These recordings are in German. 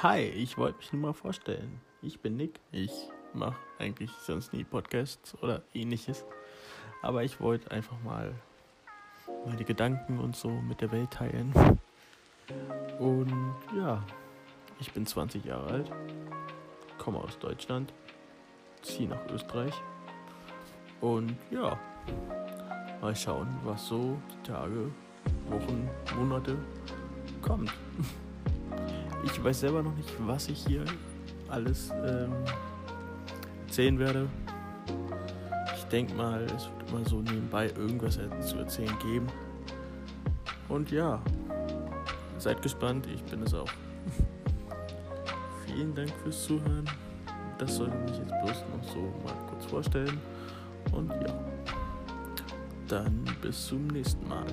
Hi, ich wollte mich nur mal vorstellen. Ich bin Nick. Ich mache eigentlich sonst nie Podcasts oder ähnliches. Aber ich wollte einfach mal meine Gedanken und so mit der Welt teilen. Und ja, ich bin 20 Jahre alt, komme aus Deutschland, ziehe nach Österreich. Und ja, mal schauen, was so die Tage, Wochen, Monate kommt. Ich weiß selber noch nicht, was ich hier alles ähm, erzählen werde. Ich denke mal, es wird immer so nebenbei irgendwas zu erzählen geben. Und ja, seid gespannt, ich bin es auch. Vielen Dank fürs Zuhören. Das sollte mich jetzt bloß noch so mal kurz vorstellen. Und ja, dann bis zum nächsten Mal.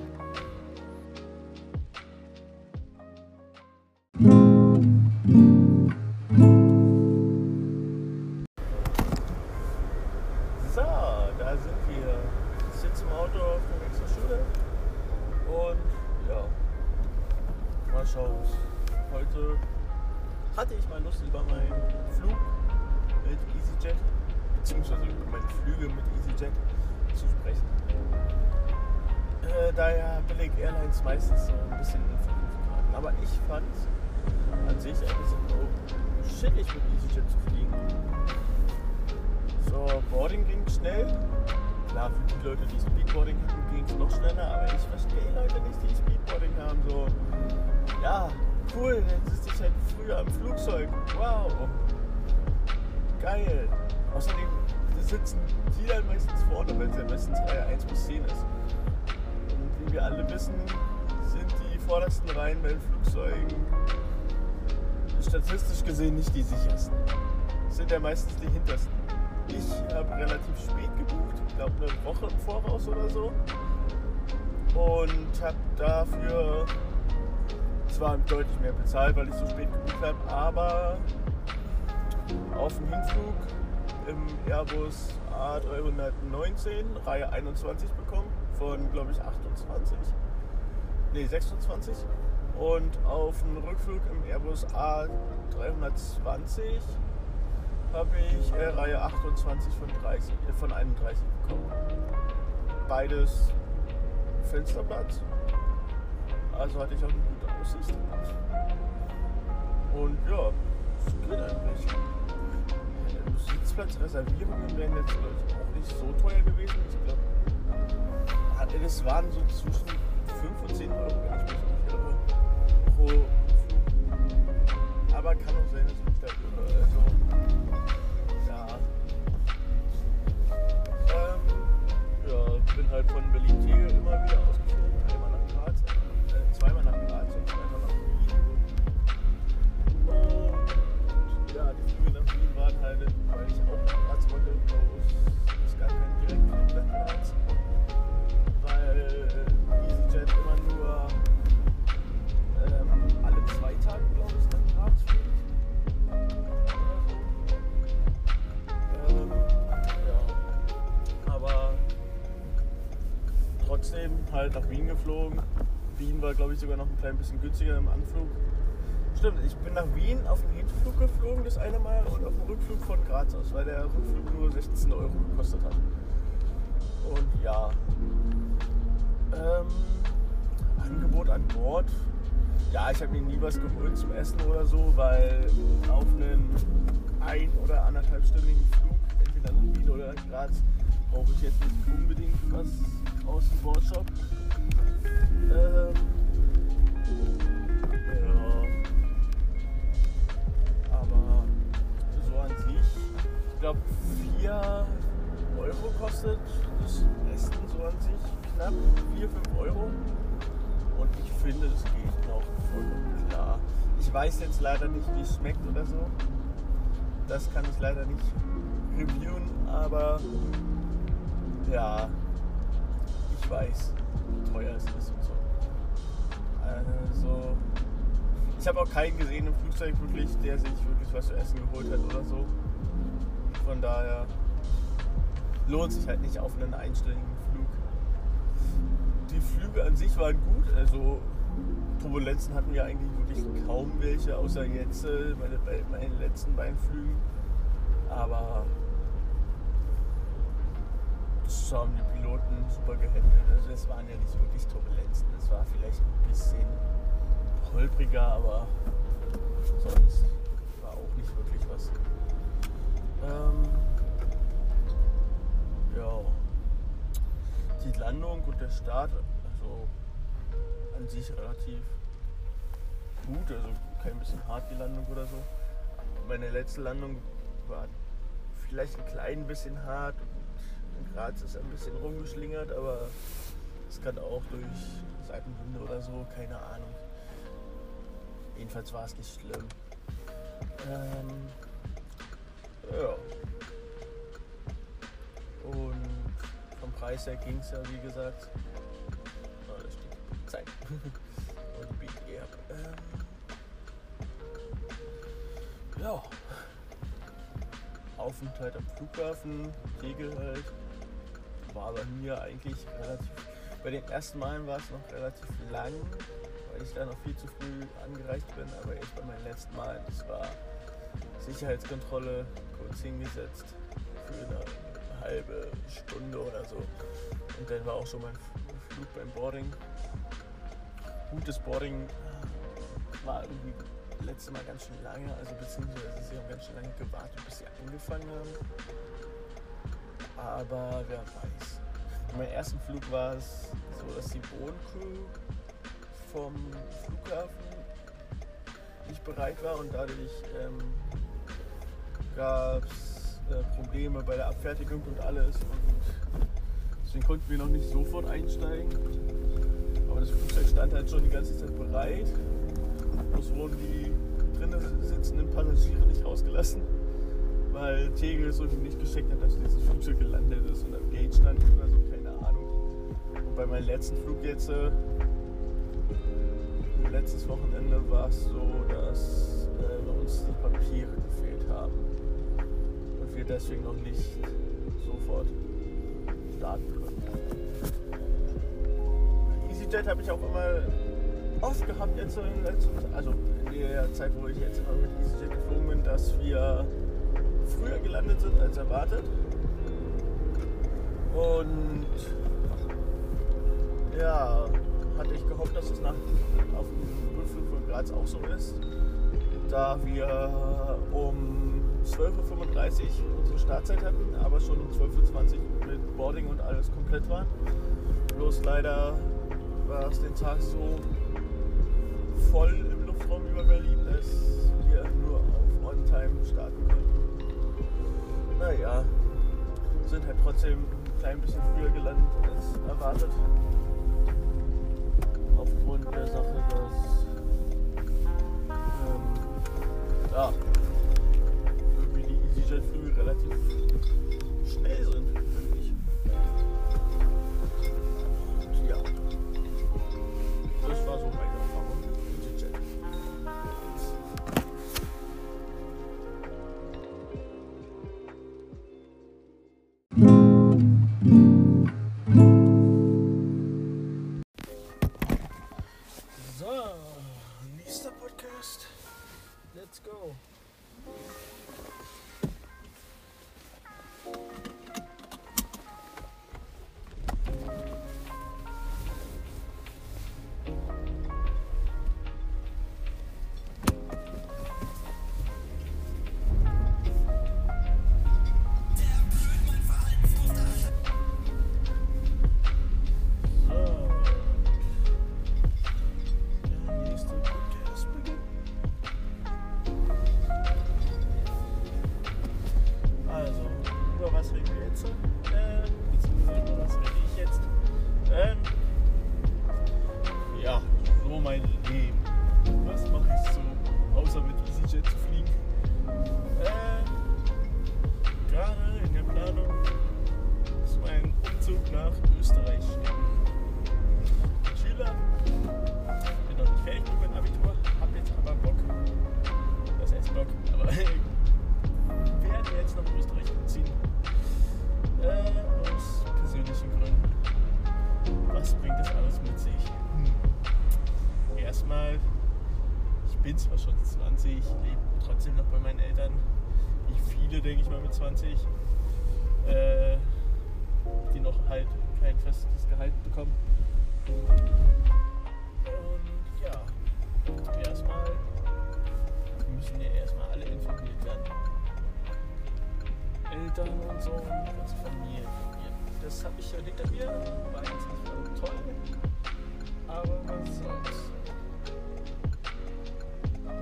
Airlines meistens so ein bisschen in geraten. Aber ich fand an sich eigentlich so chillig mit EasyJet zu fliegen. So, Boarding ging schnell. Klar, für die Leute, die Speedboarding hatten, ging es noch schneller, aber ich verstehe Leute nicht, die Speedboarding haben. So, ja, cool, jetzt sitze ich halt früher im Flugzeug. Wow. Geil. Außerdem sitzen die dann meistens vorne, wenn es ja meistens Reihe 1 bis 10 ist. Und wie wir alle wissen, vordersten Reihen bei den Flugzeugen statistisch gesehen nicht die sichersten. Sind ja meistens die hintersten. Ich habe relativ spät gebucht, ich glaube eine Woche im Voraus oder so. Und habe dafür zwar deutlich mehr bezahlt, weil ich so spät gebucht habe, aber auf dem Hinflug im Airbus A319 Reihe 21 bekommen von glaube ich 28, nee 26 und auf dem Rückflug im Airbus A320 habe ich äh, Reihe 28 von, 30, äh, von 31 bekommen. Beides Fensterplatz. Also hatte ich auch eine gute Aussicht. Und ja, das geht eigentlich. Sitzplatzreservierungen wären jetzt ich, auch nicht so teuer gewesen. Ich glaube, das waren so zwischen 5 und 10 Euro, wenn ich mich nicht irre, pro Flug. Aber kann auch sein, dass ich mich da irre. Also, ja. Ähm, ja, bin halt von Berlin Tegel immer wieder ausgeflogen. Halt nach Wien geflogen. Wien war, glaube ich, sogar noch ein klein bisschen günstiger im Anflug. Stimmt, ich bin nach Wien auf dem Hinflug geflogen, das eine Mal, und auf dem Rückflug von Graz aus, weil der Rückflug nur 16 Euro gekostet hat. Und ja. Ähm, Angebot an Bord. Ja, ich habe mir nie was geholt zum Essen oder so, weil auf einen ein- oder anderthalbstündigen Flug, entweder nach Wien oder nach Graz, brauche ich jetzt nicht unbedingt was aus dem Bordshop. Ähm, ja. Aber so an sich, ich glaube 4 Euro kostet das Essen so an sich knapp 4, 5 Euro. Und ich finde, es geht noch vollkommen klar. Ich weiß jetzt leider nicht, wie es schmeckt oder so. Das kann ich leider nicht reviewen, aber ja, ich weiß, wie teuer es ist und so. Also, ich habe auch keinen gesehen im Flugzeug wirklich, der sich wirklich was zu essen geholt hat oder so. Von daher lohnt sich halt nicht auf einen einstelligen Flug. Die Flüge an sich waren gut, also Turbulenzen hatten wir eigentlich wirklich kaum welche, außer jetzt äh, meine, bei meinen letzten beiden Flügen. Aber das haben die Piloten super gehandelt. Also es waren ja nicht wirklich Turbulenzen. Es war vielleicht ein bisschen holpriger, aber sonst war auch nicht wirklich was. Ähm, ja. Die Landung und der Start, also an sich relativ gut, also kein bisschen hart die Landung oder so. Meine letzte Landung war vielleicht ein klein bisschen hart in Graz ist ein bisschen rumgeschlingert, aber es kann auch durch Seitenwinde oder so, keine Ahnung. Jedenfalls war es nicht schlimm. Ähm, ja. Und vom Preis her ging es ja, wie gesagt. Oh, da steht Zeit. Und BG ab. Ähm, ja. Aufenthalt am Flughafen, Tegel halt, war bei mir eigentlich relativ. Bei den ersten Malen war es noch relativ lang, weil ich da noch viel zu früh angereist bin, aber jetzt bei meinem letzten Mal, das war Sicherheitskontrolle, kurz hingesetzt für eine halbe Stunde oder so. Und dann war auch schon mein Flug beim Boarding. Gutes Boarding war irgendwie letzte Mal ganz schön lange, also beziehungsweise sie haben ganz schön lange gewartet, bis sie angefangen haben. Aber wer weiß. Bei ersten Flug war es so, dass die Bodencrew vom Flughafen nicht bereit war und dadurch ähm, gab es äh, Probleme bei der Abfertigung und alles. Und deswegen konnten wir noch nicht sofort einsteigen. Aber das Flugzeug stand halt schon die ganze Zeit bereit. Bloß wurden die drinnen sitzenden Passagiere nicht rausgelassen, weil Tegel so nicht geschickt hat, dass dieses Flugzeug gelandet ist und am Gate stand oder so, keine Ahnung. Und bei meinem letzten Flug jetzt, äh, letztes Wochenende war es so, dass äh, uns die Papiere gefehlt haben und wir deswegen noch nicht sofort starten konnten. EasyJet habe ich auch immer oft gehabt jetzt in letzter also in der Zeit, wo ich jetzt immer mit EasyJet geflogen bin, dass wir früher gelandet sind als erwartet. Und ja, hatte ich gehofft, dass es nach, auf dem Rückflug von Graz auch so ist, da wir um 12.35 Uhr unsere Startzeit hatten, aber schon um 12.20 Uhr mit Boarding und alles komplett war. Bloß leider war es den Tag so voll im Luftraum über Berlin, dass wir nur auf On-Time starten konnten. Naja, sind halt trotzdem ein klein bisschen früher gelandet als erwartet. Aufgrund der Sache, dass ähm, ja, irgendwie die EasyJet-Flüge relativ schnell sind, 20, lebe trotzdem noch bei meinen Eltern, wie viele, denke ich mal, mit 20, äh, die noch halt kein festes Gehalt bekommen. Und ja, erstmal müssen ja erstmal alle informiert werden. Eltern und so, und die ganze Familie. Das habe ich ja hinter mir, war jetzt nicht toll, aber was soll's.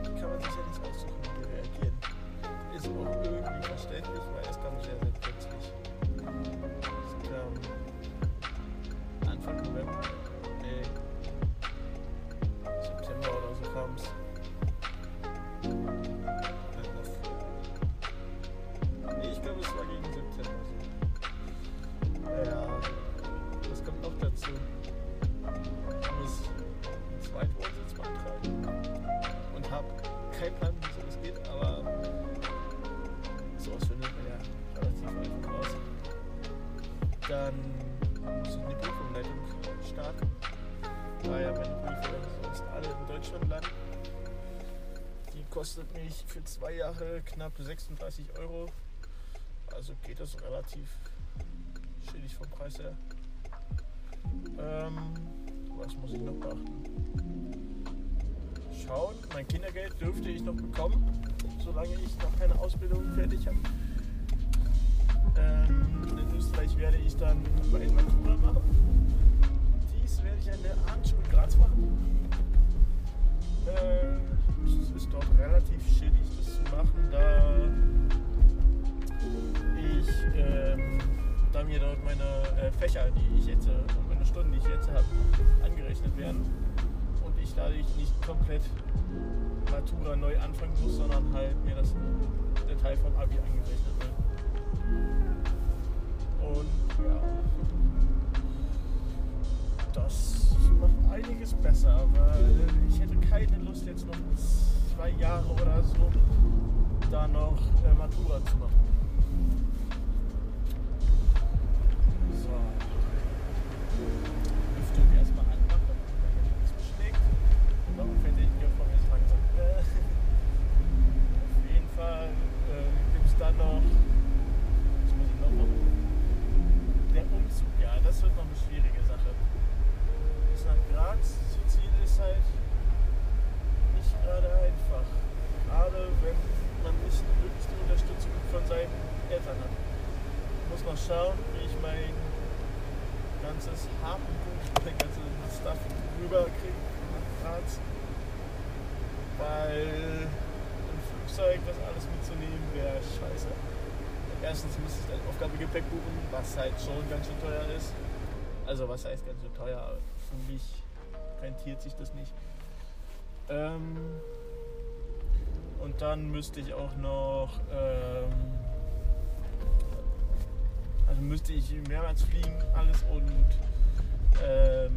Kann man sich ja nicht aussuchen, wie wir reagieren. Ist auch irgendwie verständlich, weil es kam sehr, sehr plötzlich. 36 Euro. Also geht das relativ schädlich vom Preis her. Ähm, was muss ich noch beachten? Schauen, mein Kindergeld dürfte ich noch bekommen, solange ich noch keine Ausbildung fertig habe. Ähm, in Österreich werde ich dann meine Matura machen. Dies werde ich an der Abendschule Graz machen. Äh, es ist dort relativ das machen, da ich ähm, da mir dort meine äh, Fächer, die ich jetzt, äh, meine Stunden, die ich jetzt habe, angerechnet werden und ich dadurch nicht komplett Matura neu anfangen muss, sondern halt mir das der Teil vom Abi angerechnet wird. Und ja, das macht einiges besser, weil ich hätte keine Lust jetzt noch zwei Jahre oder so da noch äh, Matura zu machen. So. Lüftung erstmal anmachen, damit es beschlägt. Noch fertig von mir langsam. Äh, auf jeden Fall äh, gibt es dann noch. Was muss ich noch machen? Der Umzug, ja, das wird noch eine schwierige Sache. Bis nach Graz zu ziehen ist halt nicht gerade einfach. Gerade wenn man nicht wirklich die Unterstützung von seinen Eltern hat. Ich muss noch schauen, wie ich mein ganzes Habengut, mein ganzes Stuff rüberkriege nach Graz. Weil im Flugzeug das alles mitzunehmen wäre scheiße. Erstens müsste ich dann Aufgabegepäck buchen, was halt schon ganz schön teuer ist. Also was heißt ganz schön teuer? Für mich rentiert sich das nicht. Ähm, und dann müsste ich auch noch, ähm, also müsste ich mehrmals fliegen, alles und ähm,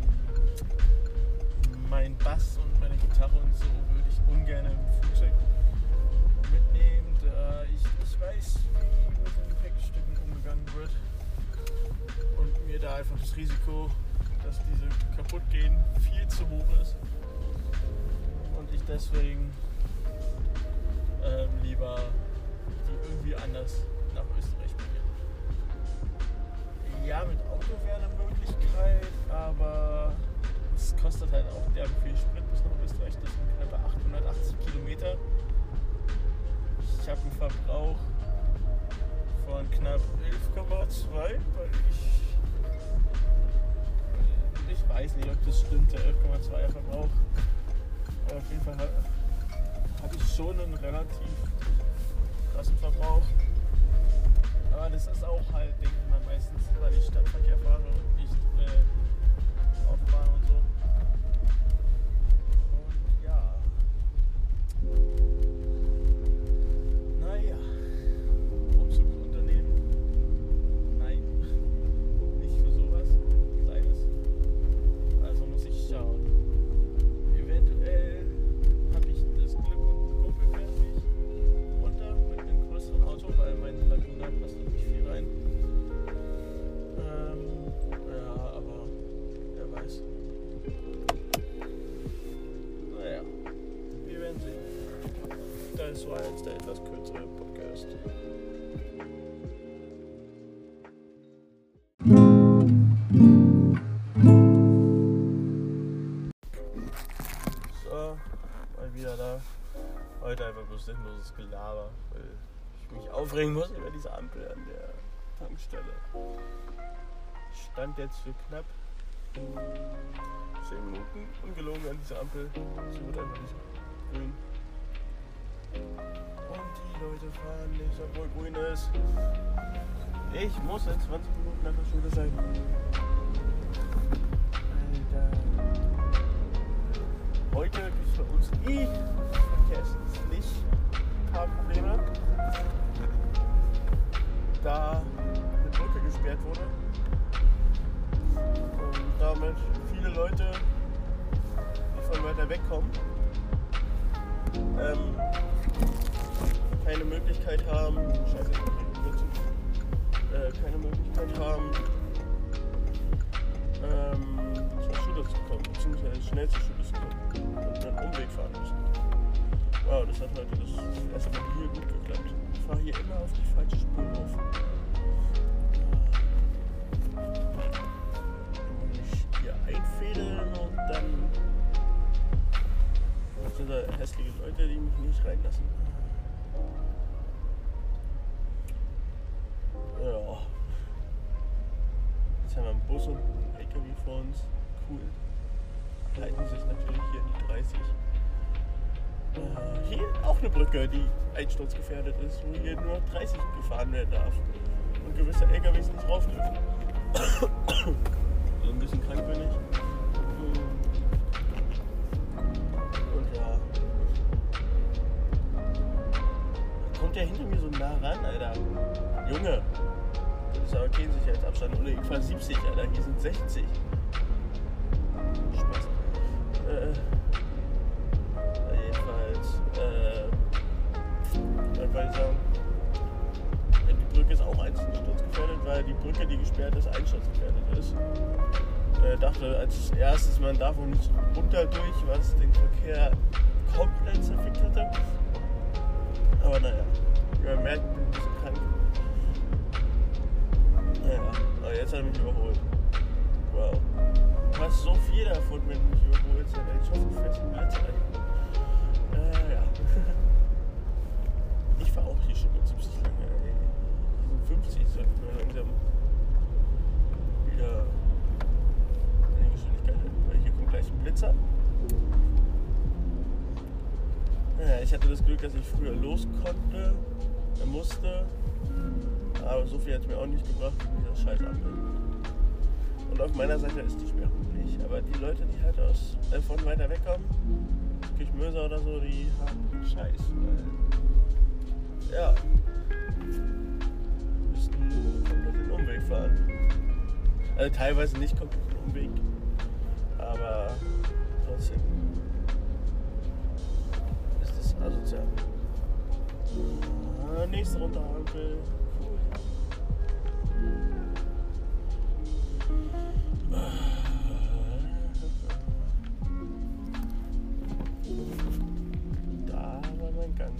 mein Bass und meine Gitarre und so würde ich ungern im Flugzeug mitnehmen, da ich nicht weiß, wie mit den Gepäckstücken umgegangen wird und mir da einfach das Risiko, dass diese kaputt gehen, viel zu hoch ist und ich deswegen ähm, lieber die irgendwie anders nach Österreich bringen. Ja, mit Auto wäre eine Möglichkeit, aber es kostet halt auch derbe viel Sprit bis nach Österreich. Das sind knappe 880 Kilometer. Ich habe einen Verbrauch von knapp 11,2, weil ich ich weiß nicht, ob das stimmt, der 11,2er Verbrauch. Aber auf jeden Fall hab ich schon einen relativ krassen Verbrauch. Aber das ist auch halt, denke ich mal, meistens, weil ich Stadtverkehr fahre jetzt für knapp 10 Minuten ungelogen an dieser Ampel. Sie wird einfach nicht grün. Und die Leute fahren nicht, obwohl grün ist. Ich muss in 20 Minuten nach der Schule sein. Alter. Heute gibt es bei uns eh verkehrsdienstlich ein paar Probleme. Da eine Brücke gesperrt wurde. Damit viele Leute, die von weiter weg kommen, ähm, keine Möglichkeit haben, scheiße, äh, keine Möglichkeit haben, ähm, zur Schule zu kommen, beziehungsweise schnell zur Schule zu kommen und einen Umweg fahren müssen. Wow, das hat heute das erste Mal hier gut geklappt. Ich fahre hier immer auf die falsche Spur auf. Hier einfädeln und dann sind da hässliche Leute, die mich nicht reinlassen. Ja. Jetzt haben wir einen Bus und einen LKW vor uns. Cool. Halten sich natürlich hier in die 30. Äh, hier auch eine Brücke, die einsturzgefährdet ist, wo hier nur 30 gefahren werden darf. Und gewisse LKWs nicht rauf dürfen. So ein bisschen krank bin ich. Und ja. Kommt der hinter mir so nah ran, Alter. Junge. Das ist aber kein Sicherheitsabstand. Oder ich fahre 70, Alter. Hier sind 60. Spaß. Äh, jedenfalls. Äh, was wollte ich sagen? Brücke ist auch einsturzgefährdet, weil die Brücke, die gesperrt ist, einsturzgefährdet ist. Äh, dachte als erstes, man darf wohl nicht runter durch, was den Verkehr komplett zerfickt hätte. Aber naja, man merkt, bin ein bisschen krank. Naja, aber jetzt hat er mich überholt. Wow. Du hast so viel davon, wenn du mich überholst. Ich hoffe, du fährst einen Blitz ein. Äh, ja. Ich fahre auch hier schon mit 70 lange. Ey. Die sind 50, sollten wir langsam wieder eine Geschwindigkeit erhöhen. Weil hier kommt gleich ein Blitzer. Ja, ich hatte das Glück, dass ich früher los konnte, äh, musste. Aber so viel hat es mir auch nicht gebracht dieser scheiß Ampel. Und auf meiner Seite ist die Sperrung nicht. Aber die Leute, die halt aus, äh, von weiter weg kommen, Kirchmöser oder so, die haben Scheiß. Weil, ja, fahren. Also teilweise nicht komplett Umweg, aber trotzdem ist das asozial. Ah, nächste Runde Ampel. Da war mein Gang.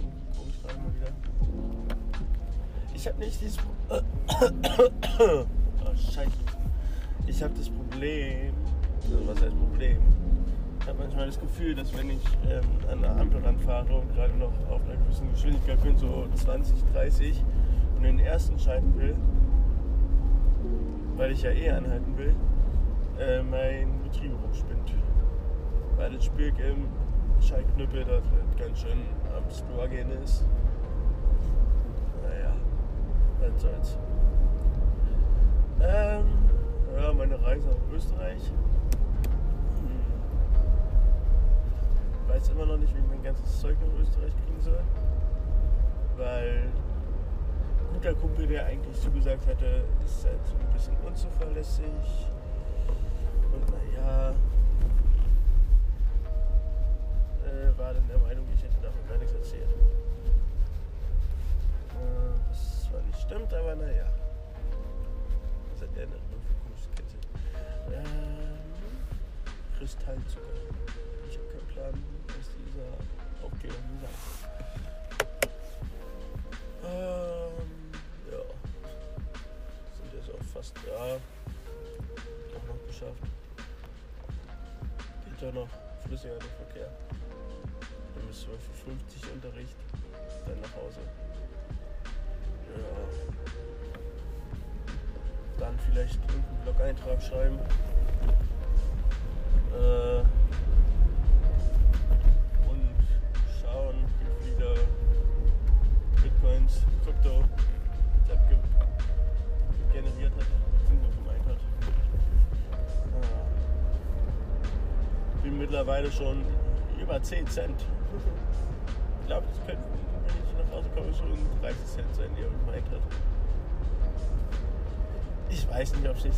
Ich habe nicht dieses. Oh, Scheiße. Ich habe das Problem. Also was heißt Problem? Ich habe manchmal das Gefühl, dass wenn ich ähm, an der Ampel ranfahre und gerade noch auf einer gewissen Geschwindigkeit bin, so 20, 30, und den ersten schalten will, weil ich ja eh anhalten will, äh, mein Getriebe rumspinnt. Weil das Spiel im Schaltknüppel das ganz schön am Struggeln ist. Naja, was soll's. Ähm, ja, meine Reise nach Österreich. Hm. Weiß immer noch nicht, wie ich mein ganzes Zeug nach Österreich kriegen soll. Weil ein guter Kumpel, der eigentlich zugesagt hatte, ist halt so ein bisschen unzuverlässig. Und naja, äh, war dann der Meinung, ich hätte davon gar nichts erzählt. Äh, was zwar nicht stimmt, aber naja seit der Wirkungskette. Ähm, Kristallzucker. Ich habe keinen Plan, was dieser Aufklärung gesagt hat. Ähm, ja. Sind jetzt auch fast da. Doch noch geschafft. Geht ja noch flüssiger der Verkehr. Dann bis 12.50 Uhr Unterricht. Dann nach Hause. Ja. Dann vielleicht irgendeinen Blog-Eintrag schreiben. Äh, und schauen, wie viele Bitcoins, Krypto generiert hat, Zinsen gemeint hat. Äh, bin mittlerweile schon über 10 Cent. Ich glaube, das könnten, wenn ich nach Hause komme, schon 30 Cent sein, die er gemeint hat. Ich weiß nicht, ob es sich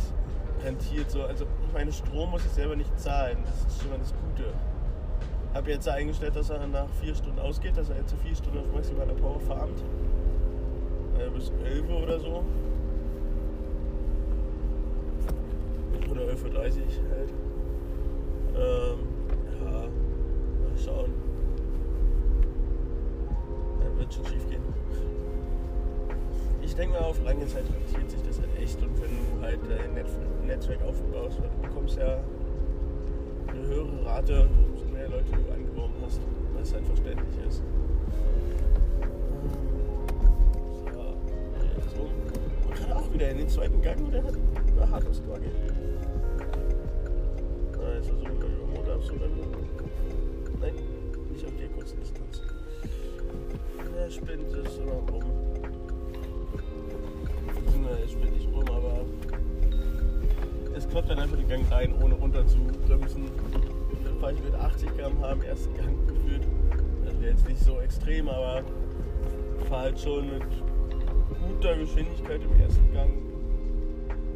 rentiert. So. Also, ich meine, Strom muss ich selber nicht zahlen. Das ist schon mal das Gute. Habe jetzt eingestellt, dass er nach 4 Stunden ausgeht, dass er jetzt 4 Stunden auf maximaler Power farmt. Äh, bis 11 Uhr oder so. Oder 11.30 Uhr halt. Ähm, ja, mal schauen. Dann wird schon schief gehen. Ich denke mal, auf lange Zeit rentiert sich das halt echt. Und wenn du halt dein Netzwerk aufbaust, weil du bekommst ja eine höhere Rate, umso mehr Leute du angeworben hast, was halt verständlich ist. So, jetzt rum. Man kann auch wieder in den zweiten Gang oder hart aufs Tor gehen. Nein, versuchen wir über Motor abzuwenden. Nein, nicht auf der kurzen Distanz. Der spinnt es immer rum. Nicht rum, aber es klappt dann einfach den Gang rein, ohne runter zu bremsen. Und dann fahre ich mit 80 km/h im ersten Gang gefühlt. Das wäre jetzt nicht so extrem, aber fahre halt schon mit guter Geschwindigkeit im ersten Gang.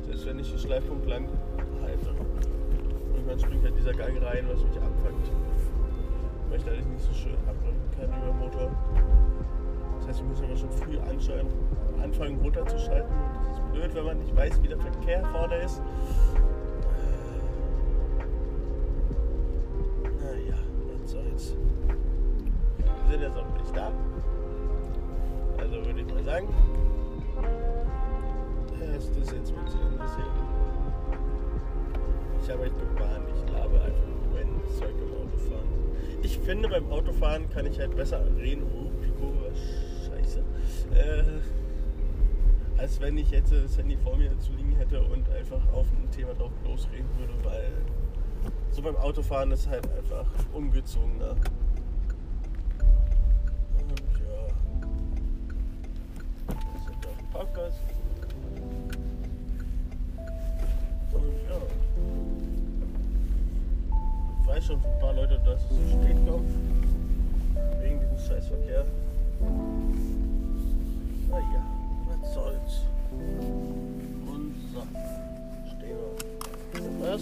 Selbst wenn ich den Schleifpunkt lang halte irgendwann springt halt dieser Gang rein, was mich abfuckt. Weil ich da nicht so schön abbremsen kann über den Motor. Das heißt, wir müssen aber schon früh anfangen runterzuschalten. Blöd, wenn man nicht weiß, wie der Verkehr vorne ist. Naja, was soll's. Wir sind jetzt auch nicht da. Also würde ich mal sagen, ist das jetzt mit zu Ende. Ich habe echt gebahnt, ich labe einfach nur mein Zeug im Autofahren. Ich finde, beim Autofahren kann ich halt besser reden. Oh, die Kurve, scheiße. Äh, als wenn ich jetzt das Handy vor mir zu liegen hätte und einfach auf ein Thema drauf losreden würde, weil so beim Autofahren ist halt einfach ungezwungener. Und ja. Das ist halt auch ein Podcast. weiß schon ein paar Leute, dass es zu spät kommt. Wegen diesem Scheißverkehr. Naja, soll's. Und so. Stehen wir. Das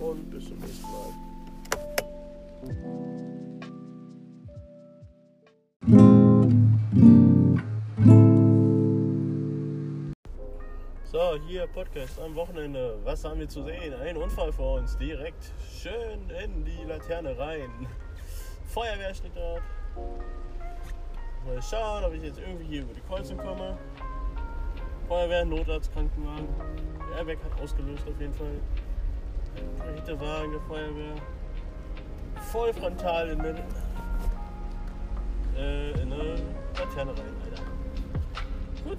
und bis zum nächsten Mal. So, hier Podcast am Wochenende. Was haben wir zu sehen? Ein Unfall vor uns, direkt schön in die Laterne rein. Feuerwehr steht dort. Mal schauen, ob ich jetzt irgendwie hier über die Kreuzung komme. Feuerwehr, Notarzt, Krankenwagen. Der Airbag hat ausgelöst auf jeden Fall. Der Hinterwagen der Feuerwehr. Voll frontal in eine, äh, in eine Laterne rein, Alter. Gut.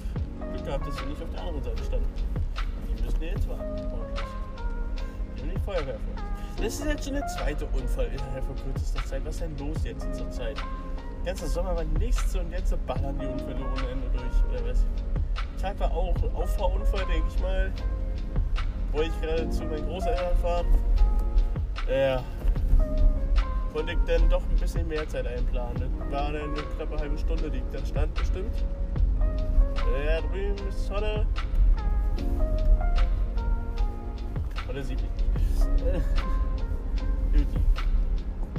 Glück gehabt, dass sie nicht auf der anderen Seite standen. Die müssen jetzt warten. Ordentlich. Feuerwehr vor. Das ist jetzt schon der zweite Unfall innerhalb von kürzester Zeit. Was ist denn los jetzt in dieser Zeit? Ganzer Sommer war nichts und jetzt ballern die Unfälle ohne Ende durch, oder was? Tag war auch Auffahrunfall, denke ich mal. Wo ich gerade zu meinen Großeltern fahre. Ja. Konnte ich dann doch ein bisschen mehr Zeit einplanen. War dann eine knappe halbe Stunde, die ich da stand bestimmt. Da drüben ist Sonne. Oder sieht nicht.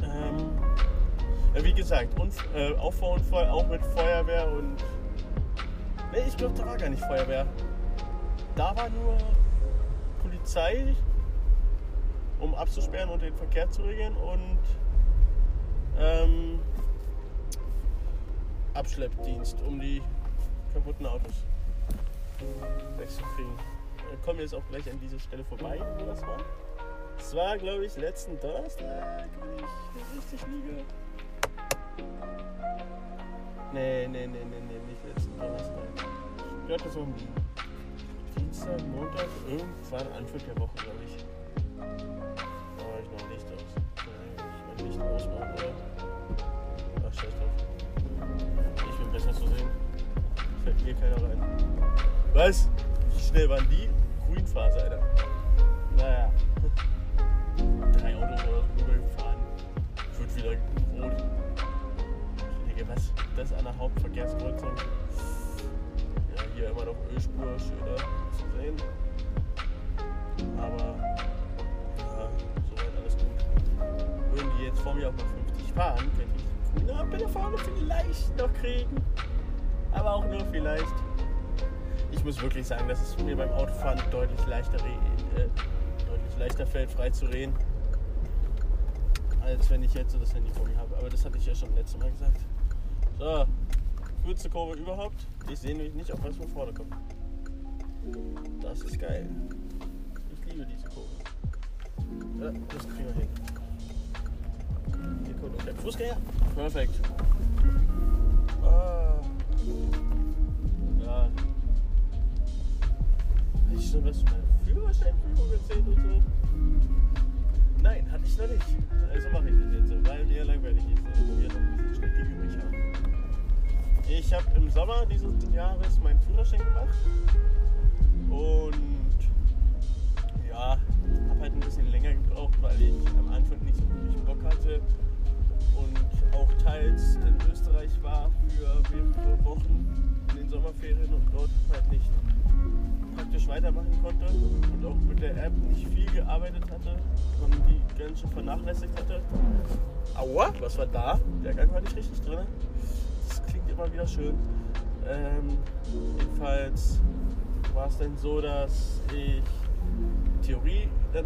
ähm, ja, wie gesagt, äh, Aufbauunfall auch mit Feuerwehr und. Ne, ich glaube, da war gar nicht Feuerwehr. Da war nur Polizei, um abzusperren und den Verkehr zu regeln und ähm, Abschleppdienst, um die kaputten Autos wegzukriegen. Wir kommen jetzt auch gleich an diese Stelle vorbei, wo das war. Es war, glaube ich, letzten Donnerstag, wenn ich richtig liege. Nee, nee, nee, nee, nee, letzten Donnerstag. Ich das war am Dienstag, Montag, irgendwann Anfang der Woche, glaube ich. Da war ich noch Licht aus. Ich mein Licht ausmachen, oder? Ach, scheiß drauf. Ich bin besser zu sehen. Fällt mir keiner rein. Was? Wie schnell waren die? Grünphase, Alter. Naja. Drei Autos oder so rübergefahren. Wird wieder rot. Ich denke, was? Das an der Hauptverkehrskreuzung. Hier immer noch Ölspur, schöner zu sehen. Aber, ja, soweit alles gut. Würden die jetzt vor mir auf mal 50 fahren, könnte ich die Ampel da vorne vielleicht noch kriegen. Aber auch nur vielleicht. Ich muss wirklich sagen, dass es mir beim Autofahren deutlich leichter, äh, deutlich leichter fällt, frei zu reden, als wenn ich jetzt so das Handy vor mir habe. Aber das hatte ich ja schon letztes Mal gesagt. So, kürzeste Kurve überhaupt. Ich sehe nämlich nicht, ob was von vorne kommt. Das ist geil. Ich liebe diese Kurve. Ja, das kriegen wir hin. Hier kommt der Fußgänger. Perfekt. Ah. Ja. Hatte ich schon was von meiner Führerscheinprüfung erzählt und so? Nein, hatte ich noch nicht. Also mache ich das jetzt, weil mir langweilig ist und wir noch ein bisschen Strecke übrig haben. Ich habe im Sommer dieses Jahres meinen Führerschein gemacht und ja, habe halt ein bisschen länger gebraucht, weil ich am Anfang nicht so wirklich Bock hatte und auch teils in Österreich war für mehrere Wochen in den Sommerferien und dort halt nicht praktisch weitermachen konnte und auch mit der App nicht viel gearbeitet hatte und die ganz vernachlässigt hatte. Aua, was war da? Der Gang war nicht richtig drin. Immer wieder schön. Ähm, jedenfalls war es dann so, dass ich Theorie dann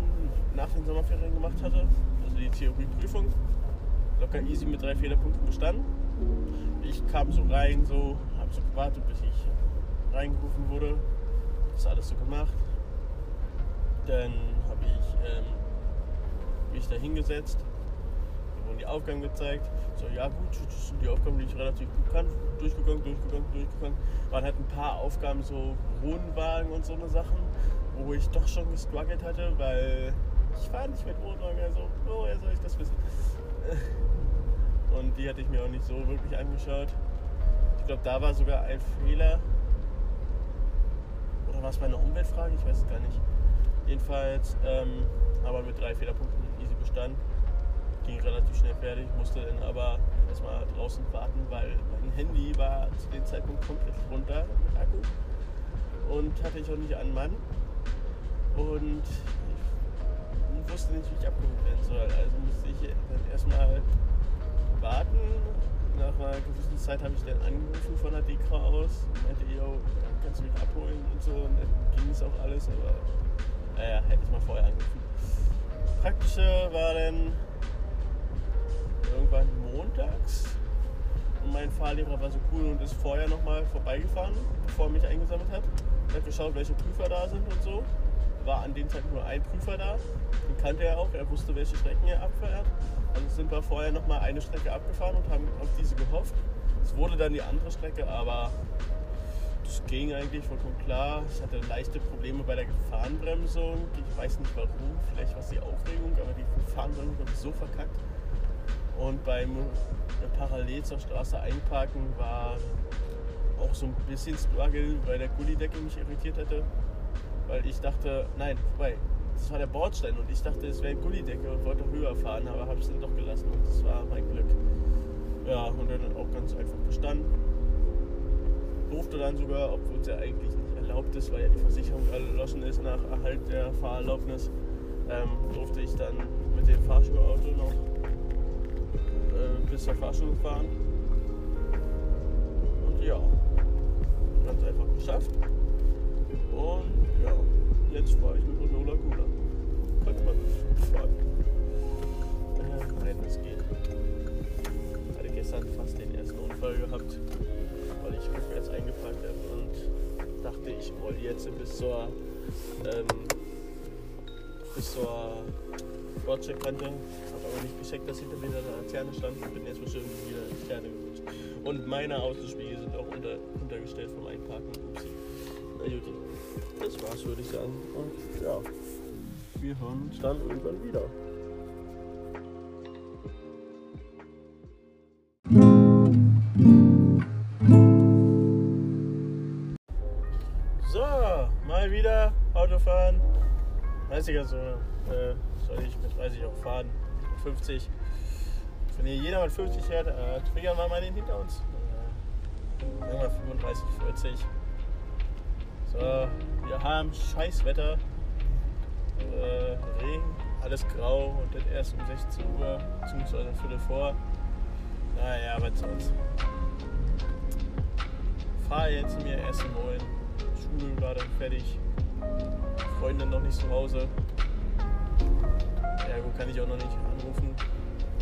nach den Sommerferien gemacht hatte. Also die Theorieprüfung. Locker easy mit drei Fehlerpunkten bestanden. Ich kam so rein, so, habe so gewartet, bis ich reingerufen wurde. Das alles so gemacht. Dann habe ich ähm, mich da hingesetzt, wurden die Aufgaben gezeigt. So, ja gut, das sind die Aufgaben, die ich relativ gut kann. Durchgegangen, durchgegangen, durchgegangen. Waren halt ein paar Aufgaben, so Wohnwagen und so eine Sachen, wo ich doch schon gestruggelt hatte, weil ich fahre nicht mit Wohnwagen, also woher soll ich das wissen? Und die hatte ich mir auch nicht so wirklich angeschaut. Ich glaube, da war sogar ein Fehler. Oder war es bei einer Umweltfrage? Ich weiß es gar nicht. Jedenfalls, ähm, aber mit drei Fehlerpunkten easy bestand. Ging relativ schnell fertig, musste dann aber erstmal draußen warten, weil mein Handy war zu dem Zeitpunkt komplett runter mit Akku. Und hatte ich auch nicht an Mann. Und ich wusste nicht, wie ich abgeholt werden soll. Also musste ich dann erstmal warten. Nach einer gewissen Zeit habe ich dann angerufen von der Dekra aus und meinte, yo, kannst du mich abholen und so. Und dann ging es auch alles, aber naja, hätte ich mal vorher angerufen. Praktische war dann irgendwann montags. Und mein Fahrlehrer war so cool und ist vorher nochmal vorbeigefahren, bevor er mich eingesammelt hat. Hat geschaut, welche Prüfer da sind und so. War an dem Tag nur ein Prüfer da. Den kannte er auch, er wusste, welche Strecken er abfährt. Also sind wir vorher nochmal eine Strecke abgefahren und haben auf diese gehofft. Es wurde dann die andere Strecke, aber das ging eigentlich vollkommen klar. Ich hatte leichte Probleme bei der Gefahrenbremsung. Ich weiß nicht warum, vielleicht war es die Aufregung, aber die Gefahrenbremsung habe ich so verkackt. Und beim parallel zur Straße einparken war auch so ein bisschen Struggle, weil der Gullideckel mich irritiert hatte. Weil ich dachte, nein, vorbei, das war der Bordstein und ich dachte, es wäre ein Gullideckel und wollte höher fahren, aber habe es dann doch gelassen und das war mein Glück. Ja, und dann auch ganz einfach bestanden. Durfte dann sogar, obwohl es ja eigentlich nicht erlaubt ist, weil ja die Versicherung erloschen ist nach Erhalt der Fahrerlaubnis, ähm, durfte ich dann mit dem Fahrschulauto noch äh, bis zur Fahrschule fahren. Und ja, ganz einfach geschafft. Und ja, jetzt fahre ich mit Renault Laguna. Könnte man fahren. Äh, nein, das geht. Ich hatte gestern fast den ersten Unfall gehabt, weil ich rückwärts eingepackt habe und dachte, ich wollte jetzt bis zur ähm, bis zur Bordsteinkante. Habe aber nicht gecheckt, dass hinter mir eine Laterne stand und bin jetzt bestimmt wieder in die Laterne gerutscht. Und meine Außenspiegel sind auch unter, untergestellt vom Einparken. Upsi. Na gut, das war's, würde ich sagen. Und ja, wir hören uns dann irgendwann wieder. So, mal wieder Autofahren. 30er Zone. Äh, soll ich mit 30 auch fahren? Mit 50. Wenn hier jeder mit 50 fährt, äh, triggern wir mal den hinter uns. Äh, sagen wir 35, 40. So, wir haben Scheißwetter. Äh, Regen, alles grau und das erst um 16 Uhr, beziehungsweise Viertel vor. Naja, was soll's. Fahre jetzt mir Essen holen. Schule gerade fertig. Freundin noch nicht zu Hause. Ergo kann ich auch noch nicht anrufen.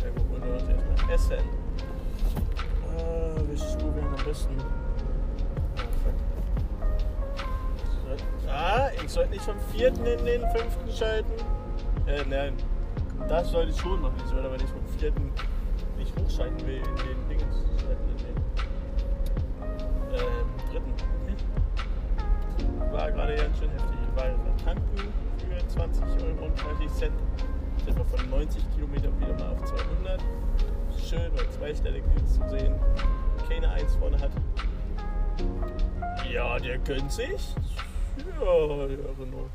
Ergo holen wir uns erstmal Essen. Äh, welche Schuhe wären am besten? Ah, ich sollte nicht vom vierten in den fünften schalten. Äh, nein. Das sollte ich schon machen. Ich sollte aber nicht vom vierten nicht hochschalten will in den Dingens schalten. In den ähm, dritten. War gerade ganz schön heftig. Ich war tanken für 20 Euro und 30 Cent. Wir von 90 Kilometern wieder mal auf 200. Schön, weil zweistellig ist zu sehen. Keine Eins vorne hat. Ja, der gönnt sich. Ja, der Renault.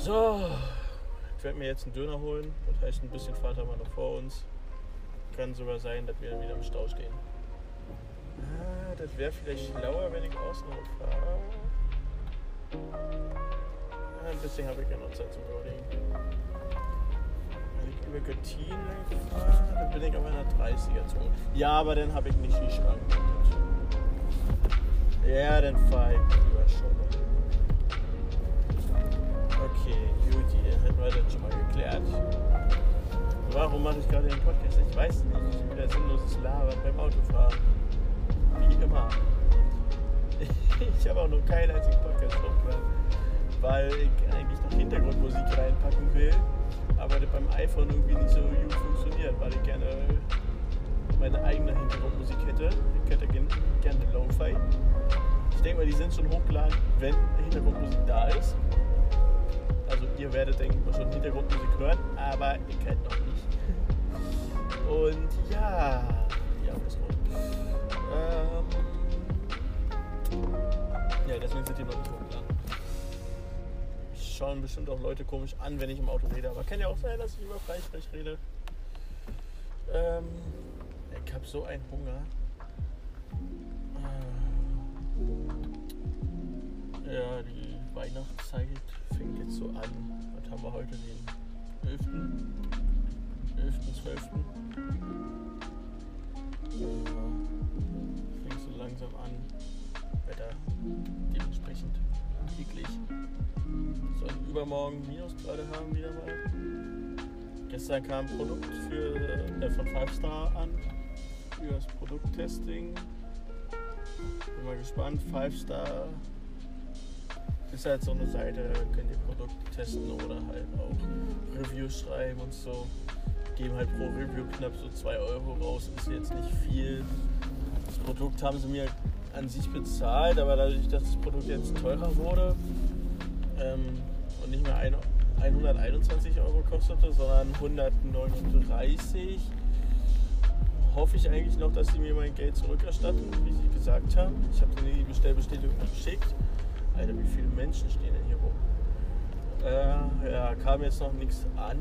So, ich werde mir jetzt einen Döner holen. Das heißt, ein bisschen Fahrt haben wir noch vor uns. Kann sogar sein, dass wir wieder im Stau stehen. Ah, das wäre vielleicht schlauer, wenn ich außen fahre. Ah, ein bisschen habe ich ja noch Zeit zum Überlegen. Wenn ich über Göttingen fahre, dann bin ich auf einer 30er-Zone. Ja, aber dann habe ich nicht die Schrank. Ja, dann fahre ich über Scholle. Okay, gut, dann hätten wir das schon mal geklärt. Warum mache ich gerade den Podcast? Ich weiß nicht. Wieder sinnloses Labern beim Autofahren. Wie immer. Ich habe auch noch keinen einzigen Podcast hochgeladen, weil ich eigentlich noch Hintergrundmusik reinpacken will, aber das beim iPhone irgendwie nicht so gut funktioniert, weil ich gerne meine eigene Hintergrundmusik hätte. Ich hätte gerne Lo-Fi. Ich denke mal, die sind schon hochgeladen, wenn Hintergrundmusik da ist. Also ihr werdet, denke ich mal, schon Hintergrundmusik hören, aber ich halt noch nicht. Und ja, ja, was ähm, ja, deswegen sind die noch nicht hochgeladen. Schauen bestimmt auch Leute komisch an, wenn ich im Auto rede, aber kann ja auch sein, dass ich über Freisprech rede. Ähm, ich habe so einen Hunger. Äh, Ja, die Weihnachtszeit fängt jetzt so an. Was haben wir heute? Den 11. 11. 12. Ja, fängt so langsam an. Wetter dementsprechend eklig. Sollen übermorgen Minusgrade haben wieder mal. Gestern kam ein Produkt für, äh, von Five Star an für das Produkttesting. Bin mal gespannt. Five Star ist halt so eine Seite, könnt ihr Produkte testen oder halt auch Reviews schreiben und so. Geben halt pro Review knapp so 2 Euro raus, ist jetzt nicht viel. Das Produkt haben sie mir an sich bezahlt, aber dadurch, dass das Produkt jetzt teurer wurde ähm, und nicht mehr ein, 121 Euro kostete, sondern 139, hoffe ich eigentlich noch, dass sie mir mein Geld zurückerstatten, wie sie gesagt haben. Ich habe die Bestellbestätigung geschickt. Alter, wie viele Menschen stehen denn hier rum? Äh, ja, kam jetzt noch nichts an.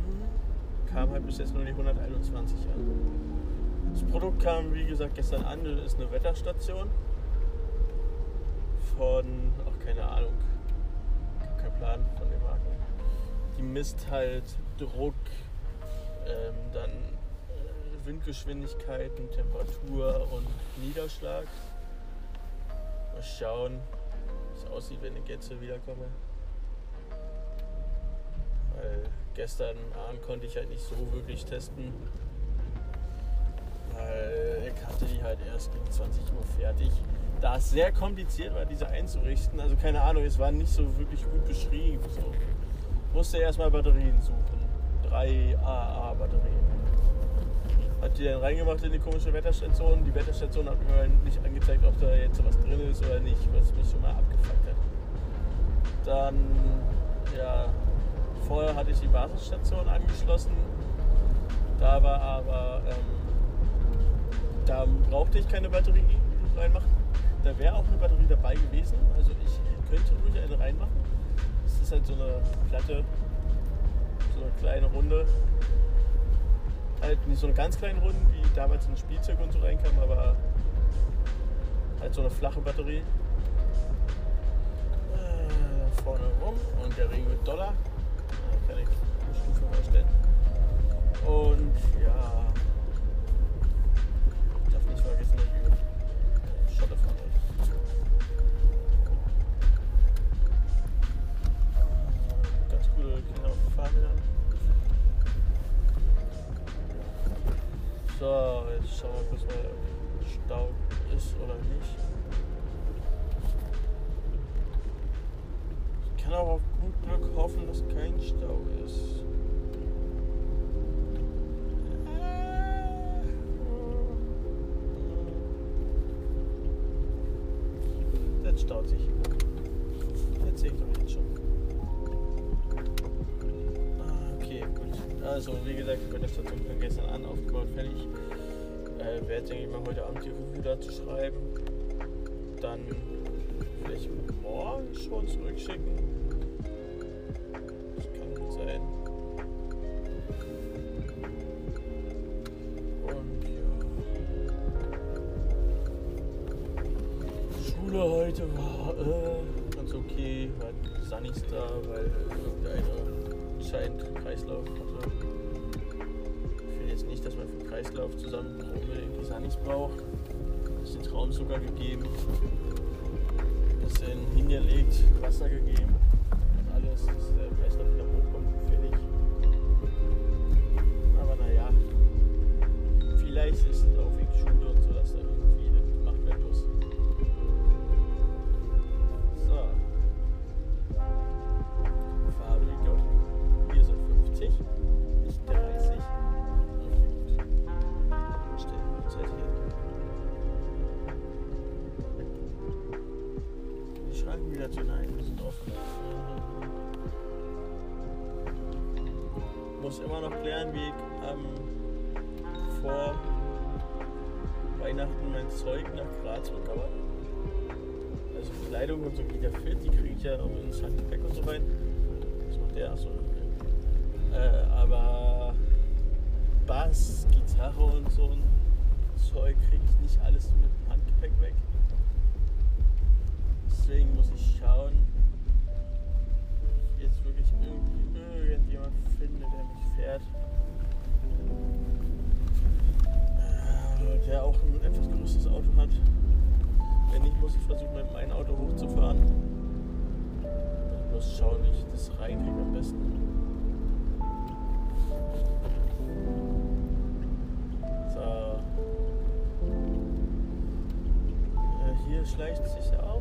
Kam halt bis jetzt nur die 121 an. Das Produkt kam, wie gesagt, gestern an. Das ist eine Wetterstation. Von, ach, keine Ahnung. Kein Plan von den Marken. Die misst halt Druck, ähm, dann äh, Windgeschwindigkeiten, Temperatur und Niederschlag. Mal schauen, wie es aussieht, wenn ich jetzt wiederkomme. Weil gestern Abend konnte ich halt nicht so wirklich testen. Weil ich hatte die halt erst gegen 20 Uhr fertig. Da es sehr kompliziert war, diese einzurichten, also keine Ahnung, es war nicht so wirklich gut beschrieben. So. Musste erstmal Batterien suchen. Drei AA-Batterien. Hat die dann reingemacht in die komische Wetterstation. Die Wetterstation hat mir nicht angezeigt, ob da jetzt was drin ist oder nicht, was mich schon mal abgefuckt hat. Dann, ja, vorher hatte ich die Basisstation angeschlossen. Da war aber, ähm, da brauchte ich keine Batterie reinmachen. Da wäre auch eine Batterie dabei gewesen. Also ich könnte ruhig eine reinmachen. Das ist halt so eine Platte, so eine kleine Runde. Halt nicht so eine ganz kleine Runde, wie damals ein Spielzeug und so reinkam, aber halt so eine flache Batterie. Äh, vorne rum und der Ring wird Dollar. Da kann ich eine Stufe vorstellen. Und ja, ich darf nicht vergessen, die Schotte von Ganz coole Kinder auf Fahrrädern. So, jetzt schauen wir kurz mal, ob Stau ist oder nicht. Ich kann aber auf gut Glück hoffen, dass kein Stau ist. Staut sich. Jetzt sehe ich doch jetzt schon. Ah, Okay, gut. Also, wie gesagt, bei der Station von gestern an aufgebaut, fertig. Äh, werde, denke ich mal, heute Abend die Review dazu schreiben. Dann vielleicht morgen schon zurückschicken. Heute war äh, ganz okay, war Sunnis da, weil irgendeiner scheint Kreislauf hatte. Ich will jetzt nicht, dass man für Kreislauf Zusammenbruch unbedingt die Sunnis braucht. Ist den Traumzucker gegeben, bisschen hingelegt, Wasser gegeben alles, dass der Kreislauf wieder hochkommt, fertig. Aber naja, vielleicht ist es auch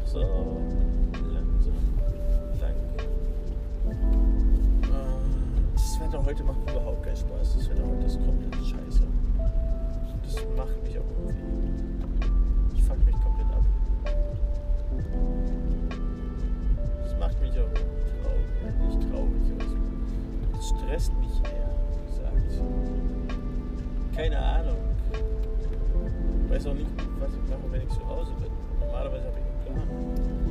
so langsam lang. Äh, Das Wetter heute macht überhaupt keinen Spaß. Das Wetter heute ist komplett scheiße. Das macht mich auch irgendwie. Ich fuck mich komplett ab. Das macht mich auch traurig. Nicht traurig, aber es- es stresst mich eher, gesagt. Keine Ahnung. Ich weiß auch nicht, was ich mache, wenn ich zu Hause bin. Normalerweise habe ich Plan.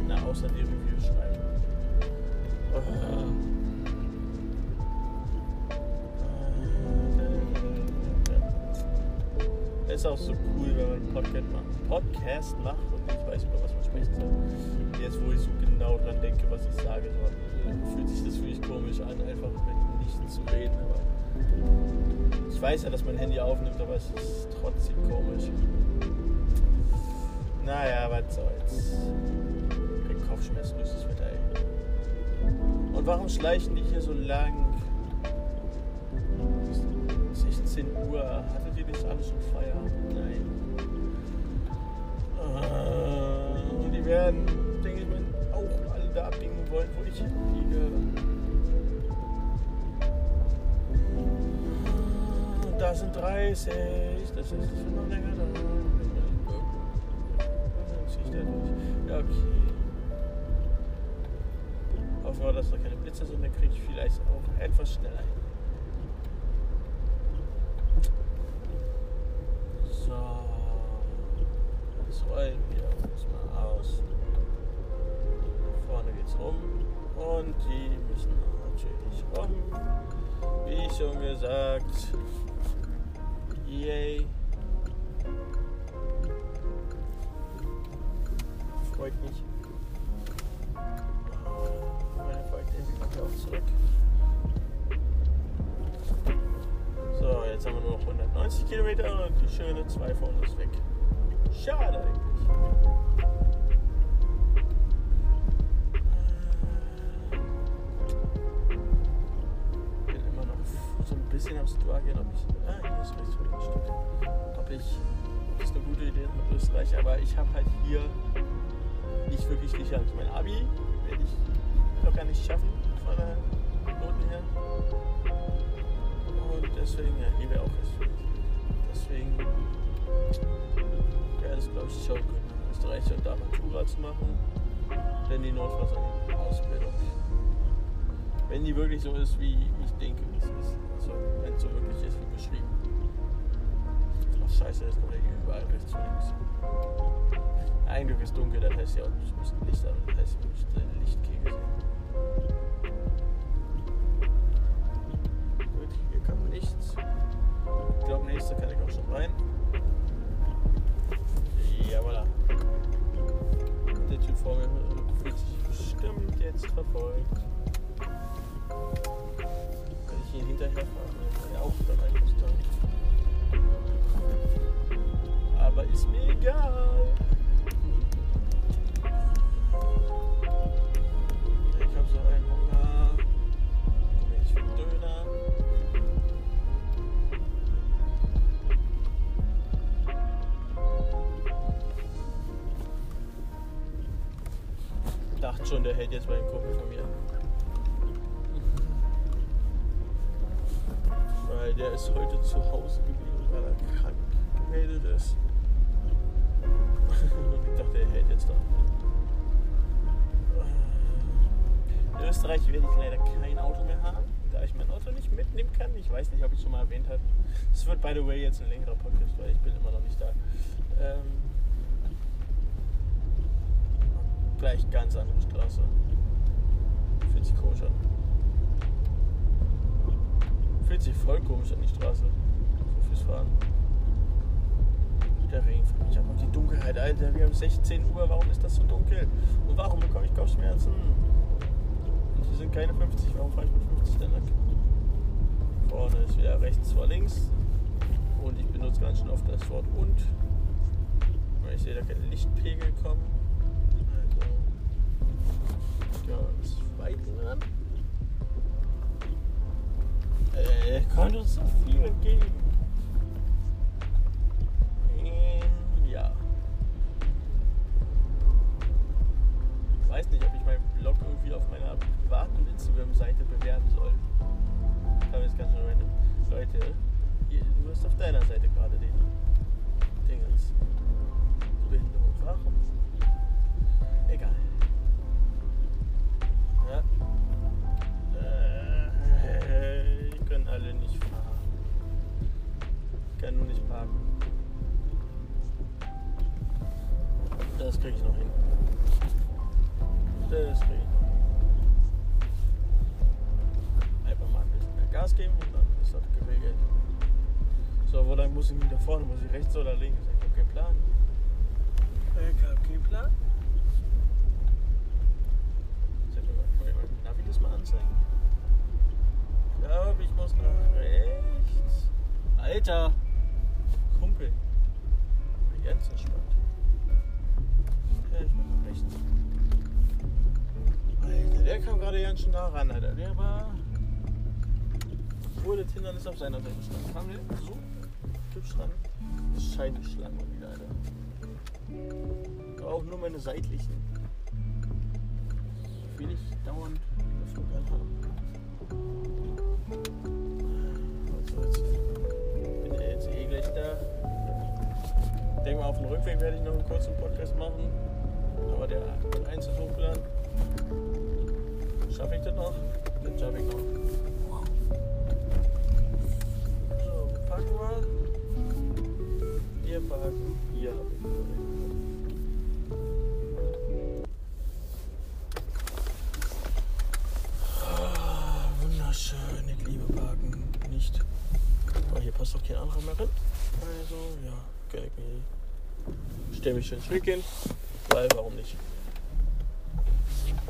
Na, außer die Review schreiben. Oh. Ist auch so cool, wenn man einen Podcast macht, Podcast macht und nicht weiß, über was man sprechen soll. Jetzt, wo ich so genau dran denke, was ich sage, fühlt sich das für mich komisch an, einfach mit nichts zu reden. Aber ich weiß ja, dass mein Handy aufnimmt, aber es ist trotzdem komisch. Naja, was soll's. Kein Kopfschmerzen durch das Wetter, ey. Und warum schleichen die hier so lang? 16 Uhr. Hattet ihr nicht alle schon Feier? Nein. Äh, die werden, denke ich mal, auch alle da abbiegen wollen, wo ich hinfliege. Da sind 30, das ist noch länger da. Blitze sind, dann kriege ich vielleicht auch etwas schneller hin. Schade eigentlich. bin immer noch so ein bisschen am Strugglen, ob ich. Ah, hier ist rechts von Stück. Ob ich. Ob das eine gute Idee ist mit Österreich, aber ich habe halt hier nicht wirklich. Also mein Abi werde ich locker nicht schaffen von der Noten her. Und deswegen, ja, hier wäre auch was. Deswegen wäre das, glaube ich, schon können, Österreich und da Matura zu machen. Denn die notfalls an die Ausbildung. Wenn die wirklich so ist, wie ich denke, wie es ist. Also, wenn es so wirklich ist, wie beschrieben. Ach, scheiße, kommt ja hier überall rechts und links. Ein Glück ist dunkel, das heißt ja auch, ich muss Licht haben, das heißt, ich muss den Lichtkegel sehen. Gut, hier kann man nichts. Ich glaube, nächste kann ich auch schon rein. Ja, voilà. Der Typ vor mir fühlt sich bestimmt jetzt verfolgt. Wenn ich ihn hinterher fahre, dann er auch da rein muss. Aber ist mir egal. Österreich werde ich leider kein Auto mehr haben, da ich mein Auto nicht mitnehmen kann. Ich weiß nicht, ob ich es schon mal erwähnt habe. Es wird, by the way, jetzt ein längerer Podcast, weil ich bin immer noch nicht da. Ähm, gleich ganz andere Straße. Fühlt sich komisch an. Fühlt sich voll komisch an die Straße. So fürs Fahren. Der Regen fängt mich ab und die Dunkelheit, Alter. Wir haben 16 Uhr, warum ist das so dunkel? Und warum bekomme ich Kopfschmerzen? Hier sind keine 50, warum fahre ich mit 50 denn lang? Vorne ist wieder rechts vor links. Und ich benutze ganz schön oft das Wort und. Weil ich sehe da keine Lichtpegel kommen. Also. Ja, ist weit dran. Äh, kommt uns so viel entgegen. Ähm, ja. Weiß nicht, ob ich meinen Blog irgendwie auf meiner Instagram-Seite bewerben soll. Kam jetzt ganz schön random. Leute, du hast auf deiner Seite gerade den Dingens. Behinderung. Warum? Egal. Ja. Äh, die können alle nicht fahren. Ich kann nur nicht parken. Das kriege ich noch hin. Das kriege ich Gas geben und dann ist das geregelt. So, wo lang muss ich mich da vorne? Muss ich rechts oder links? Ich habe keinen Plan. Ich habe keinen Plan. Kann ich mal Navi das mal anzeigen? Ich glaube, ich muss nach rechts. Alter! Kumpel. Ganz entspannt. Ja, ich mach nach rechts. Alter, der kam gerade ganz schön nah ran, Alter. Der war. Obwohl das Hindernis auf seiner Seite stand. Kam der so hübsch ran? Scheidenschlangen wieder, Alter. Aber auch nur meine seitlichen. Will ich dauernd Öffnung haben. Also jetzt bin der. Ich denke mal, auf dem Rückweg werde ich noch einen kurzen Podcast machen. Aber der eins ist hochgeladen. Schaffe ich das noch? Das schaffe ich noch. Packen wir? Parken. Hier habe ich Ah, Wunderschön, ich liebe Parken. Nicht. Aber hier passt doch kein anderer mehr rein. Also, ja, kann ich mir. Stell mich schön zurück hin. Weil, warum nicht?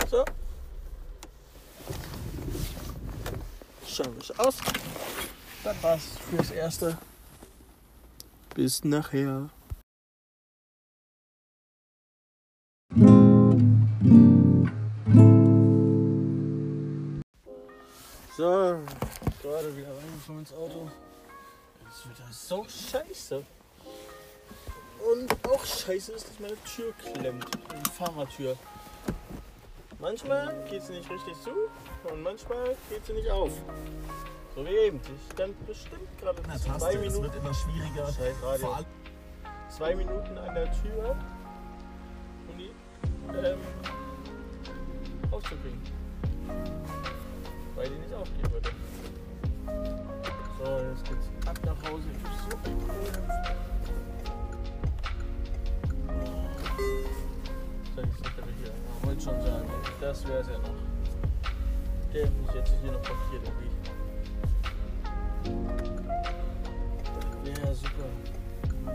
So. Schauen wir es aus. Das war's fürs Erste. Bis nachher. So, gerade wieder reingekommen ins Auto. Es ist wieder so scheiße. Und auch scheiße ist, dass meine Tür klemmt. Die Fahrertür. Manchmal geht sie nicht richtig zu und manchmal geht sie nicht auf. So wie eben. Ich stand bestimmt gerade Na, zwei Taste, es Minuten. wird immer schwieriger. Scheiß Radio. Zwei Minuten an der Tür, um die ähm, aufzukriegen. Weil die nicht aufgehen würde. So, jetzt geht's ab nach Hause. Ich hab so viel Kohle. Soll ich das hier? Ja, wollte schon sagen, das wär's ja noch. Der mich jetzt hier noch blockiert irgendwie. Ja, super.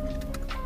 Nicht. Egal.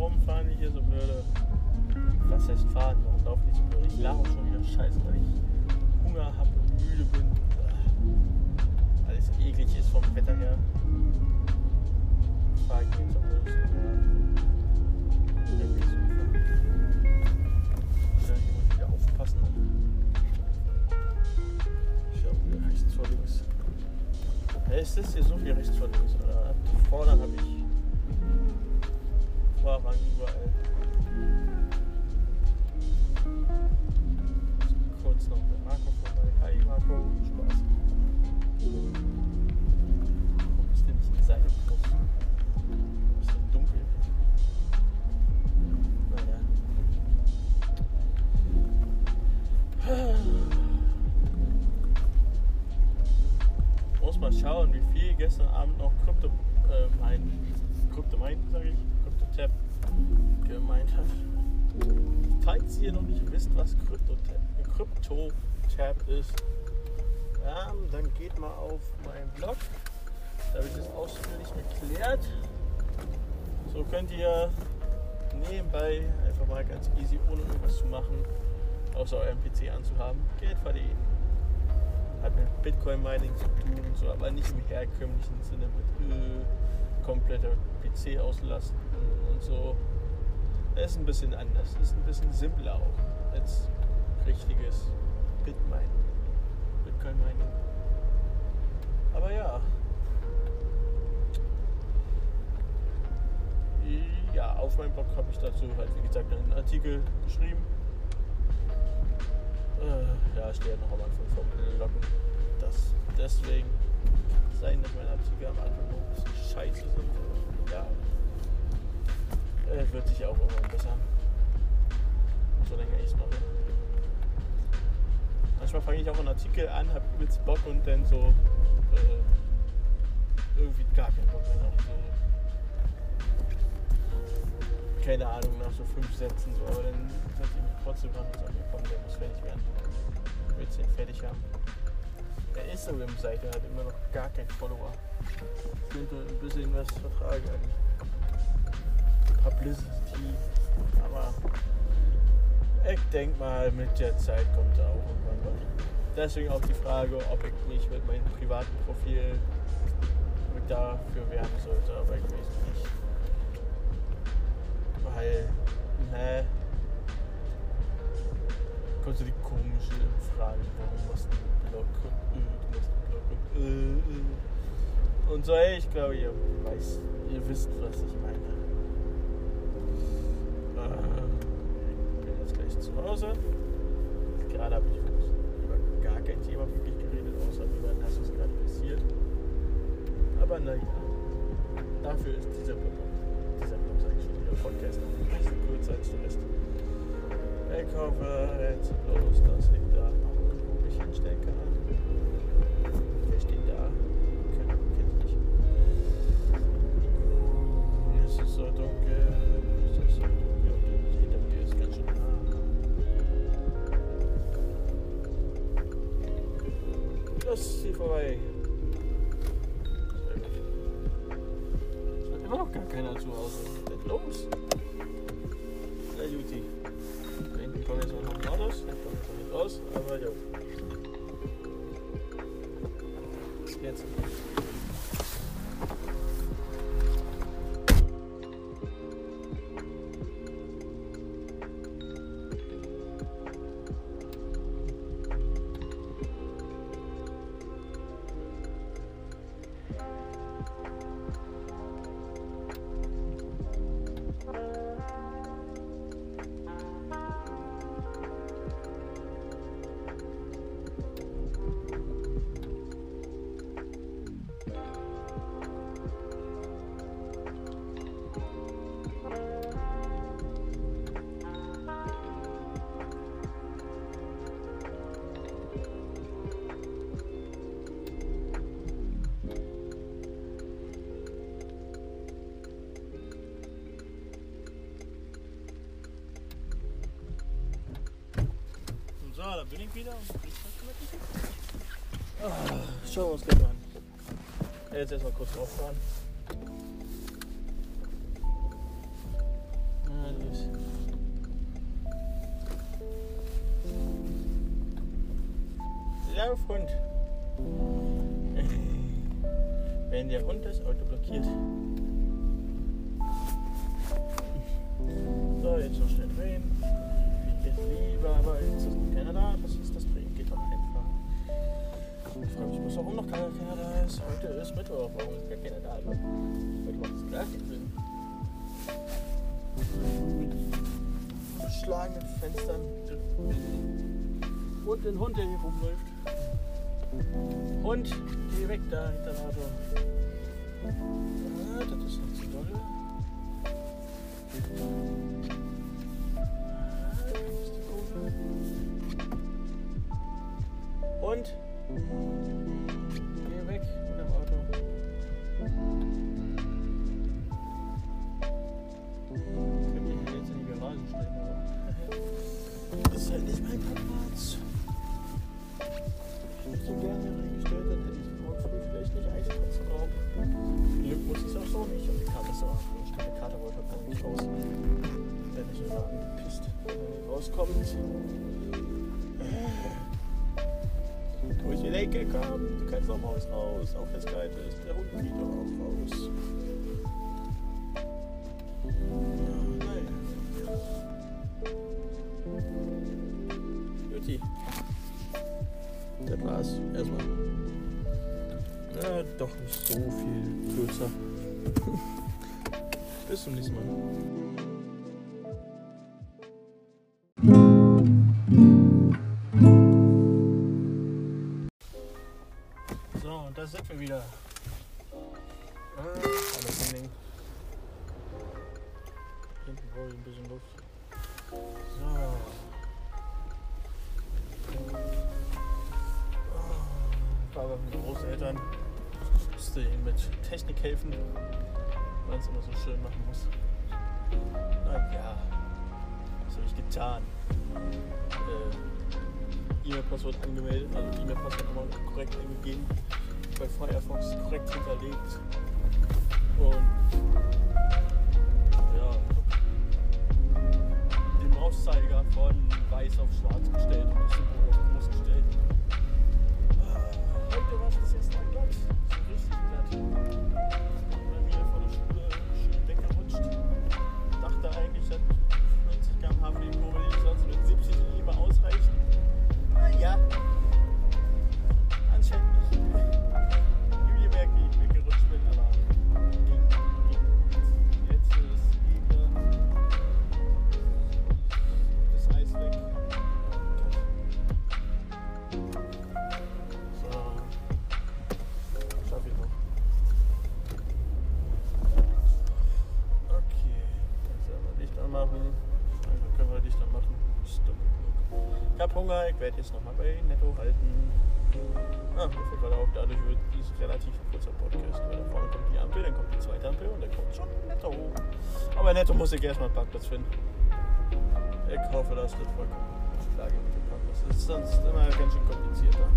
Warum fahren die hier so blöde? Was heißt fahren? Warum laufen die so blöde? Ich lache schon wieder scheiße, weil ich Hunger habe und müde bin. Alles eklig ist vom Wetter her. Fahr ich jetzt auch wieder aufpassen. Ich glaube, hier rechts vor links. Ja, ist das hier so viel rechts vor links? Vorne habe ich Fahrrang überall. Kurz noch mit Marco vorbei. Hi Marco, Spaß. Warum ist denn nicht die Seite groß? Ist denn dunkel? Naja. Muss mal schauen, wie viel gestern Abend noch Krypto äh, mein Krypto mein, sag ich, gemeint hat. Falls ihr noch nicht wisst, was Krypto Tab, Krypto Tab ist, ähm, dann geht mal auf meinen Blog. Da habe ich das ausführlich erklärt. So könnt ihr nebenbei einfach mal ganz easy, ohne irgendwas zu machen, außer eurem PC anzuhaben, Geld verdienen. Hat mit Bitcoin-Mining zu tun, so, aber nicht im herkömmlichen Sinne mit äh, kompletter PC auslasten und so. Ist ein bisschen anders, ist ein bisschen simpler auch als richtiges Bitmining, Bitcoin-Mining. Aber ja. Ja, auf meinem Blog habe ich dazu halt, wie gesagt, einen Artikel geschrieben. Äh, ja, steht noch am Anfang vom Loggen. Das deswegen sein, dass meine Artikel am Anfang noch ein bisschen scheiße sind. Ja. Äh, wird sich auch irgendwann besser. So länger ich es mache. Manchmal fange ich auch einen Artikel an, habe übelst Bock und dann so äh, irgendwie gar keinen Bock mehr. So, keine Ahnung, nach so fünf Sätzen so, aber dann setze ich mich trotzdem dran und sage, komm, der muss fertig werden. Ich will den fertig haben. Der Instagram-Seite hat immer noch gar keinen Follower. Ich könnte ein bisschen was vertragen an Publicity, aber ich denke mal, mit der Zeit kommt da auch irgendwann was. Deswegen auch die Frage, ob ich mich mit meinem privaten Profil dafür werben sollte, aber ich weiß nicht. Weil, ne, kommt so die komische Frage, warum machst du einen Blog und äh, du machst einen Blog und äh, äh. Und so, ey, ich glaube, ihr ihr wisst, was ich meine. Äh, ich bin jetzt gleich zu Hause. Gerade habe ich über gar kein Thema wirklich geredet, außer über das, was gerade passiert. Aber naja, dafür ist dieser Blog, dieser sag ich schon, dieser Podcast noch ein bisschen kürzer als der Rest. Ich hoffe jetzt bloß, dass ich da noch mich hinstellen kann. Jetzt. So, da bin ich wieder ah, Schauen wir uns gleich mal an. Jetzt erstmal kurz rauffahren. Ah, und den Hund, der hier rumläuft. Hund, geh weg da hinter dem Auto. Ah, das ist nicht so doll. Und noch mal raus. Auch wenn es kalt ist. Der Hund geht doch auch raus. Jutti. Das war's. Erstmal. Ja, doch nicht so viel kürzer. Bis zum nächsten Mal. Helfen, weil es immer so schön machen muss. Naja, was habe ich getan? Äh, E-Mail-Passwort angemeldet, also E-Mail-Passwort nochmal korrekt eingegeben, bei Firefox korrekt hinterlegt und ja, den Mauszeiger von weiß auf schwarz gestellt und das Symbol auf groß gestellt. Heute war es jetzt mal glatt, richtig glatt. Werde jetzt nochmal bei Netto halten. Ah, mir fällt gerade auf, dadurch wird dies relativ kurzer Podcast. Weil da vorne kommt die Ampel, dann kommt die zweite Ampel und dann kommt schon Netto. Aber Netto muss ich erstmal einen Parkplatz finden. Ich hoffe, das vollkommen klar mit dem Parkplatz. Das ist sonst immer ganz schön komplizierter,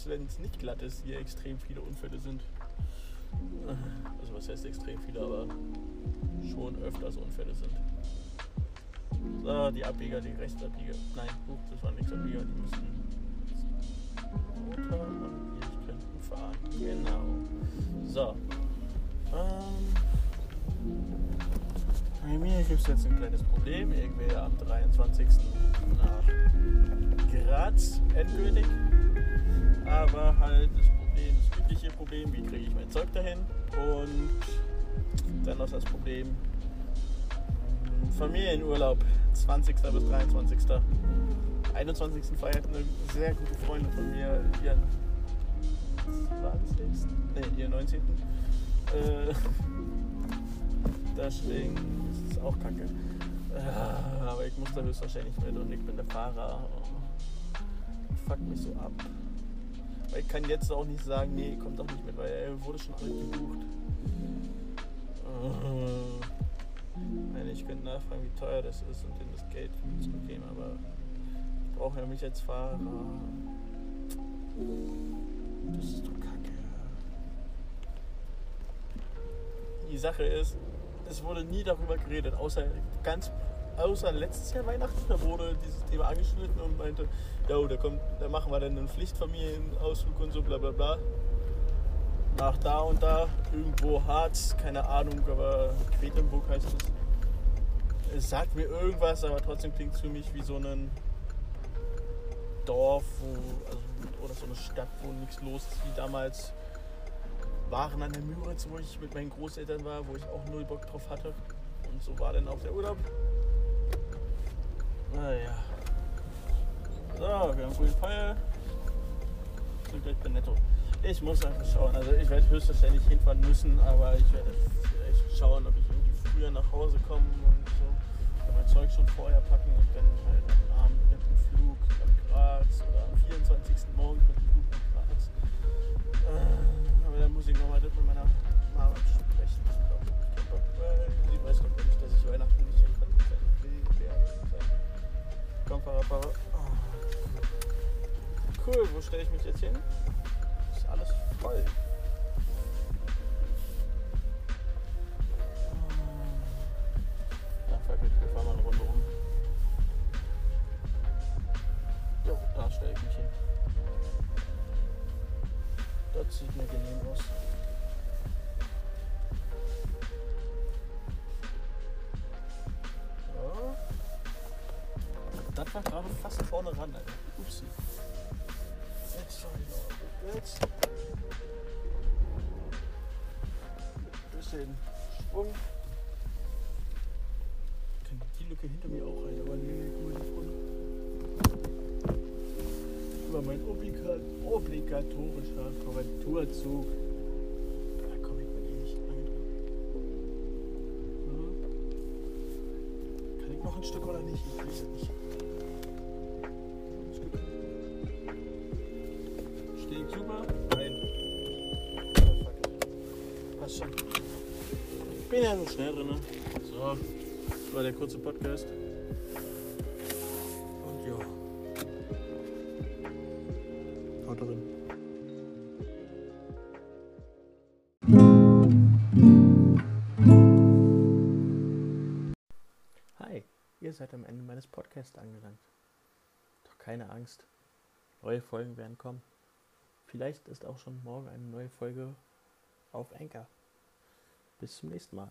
selbst wenn es nicht glatt ist, hier extrem viele Unfälle sind. Also was heißt extrem viele, aber schon öfters Unfälle sind. So, die Abbieger, die Rechtsabbieger. Nein, huch, das waren Abbieger, die müssen runter und wir könnten fahren. Genau. So. Ähm, bei mir gibt es jetzt ein kleines Problem. Ich am 23. nach Graz endgültig. Aber halt das Problem, das übliche Problem, wie kriege ich mein Zeug dahin? Und dann noch das Problem, Familienurlaub, 20. bis 23. 21. feiert eine sehr gute Freundin von mir ihren 20. Ne, ihren 19. Äh, deswegen ist es auch kacke. Äh, aber ich muss da höchstwahrscheinlich mit und ich bin der Fahrer. Fuck mich so ab. Ich kann jetzt auch nicht sagen, nee, kommt doch nicht mit, weil er wurde schon alles gebucht. Äh, ich meine, ich könnte nachfragen, wie teuer das ist und denen das Geld zurückgeben, aber ich brauche ja mich als Fahrer. Das ist doch kacke. Die Sache ist, es wurde nie darüber geredet, außer ganz außer letztes Jahr Weihnachten, da wurde dieses Thema angeschnitten und meinte, ja, da kommt, da machen wir dann einen Pflichtfamilienausflug und so bla bla bla. Nach da und da, irgendwo Harz, keine Ahnung, aber Quedlinburg heißt es. es sagt mir irgendwas, aber trotzdem klingt es für mich wie so ein Dorf wo, also, oder so eine Stadt, wo nichts los ist, wie damals waren an der Müritz, wo ich mit meinen Großeltern war, wo ich auch null Bock drauf hatte. Und so war dann auch der Urlaub. Naja. So, wir haben grünen Pfeil. Sind gleich bei Netto. Ich muss einfach schauen. Also ich werde höchstwahrscheinlich hinfahren müssen, aber ich werde vielleicht schauen, ob ich irgendwie früher nach Hause komme und so. mein Zeug schon vorher packen und dann halt am Abend mit dem Flug nach Graz oder am 24. morgen mit dem Flug nach Graz. Äh, aber dann muss ich nochmal mit meiner Mama sprechen. Sie weiß doch nicht, dass ich Weihnachten nicht hinfahren will. Komm, Fahrer, Fahrer. Cool, wo stelle ich mich jetzt hin? alles voll. Noch ein Stück oder nicht? Ich weiß es nicht. bin ja so schnell drin. Ne? So, das war der kurze Podcast. Podcasts angelangt. Doch keine Angst. Neue Folgen werden kommen. Vielleicht ist auch schon morgen eine neue Folge auf Anchor. Bis zum nächsten Mal.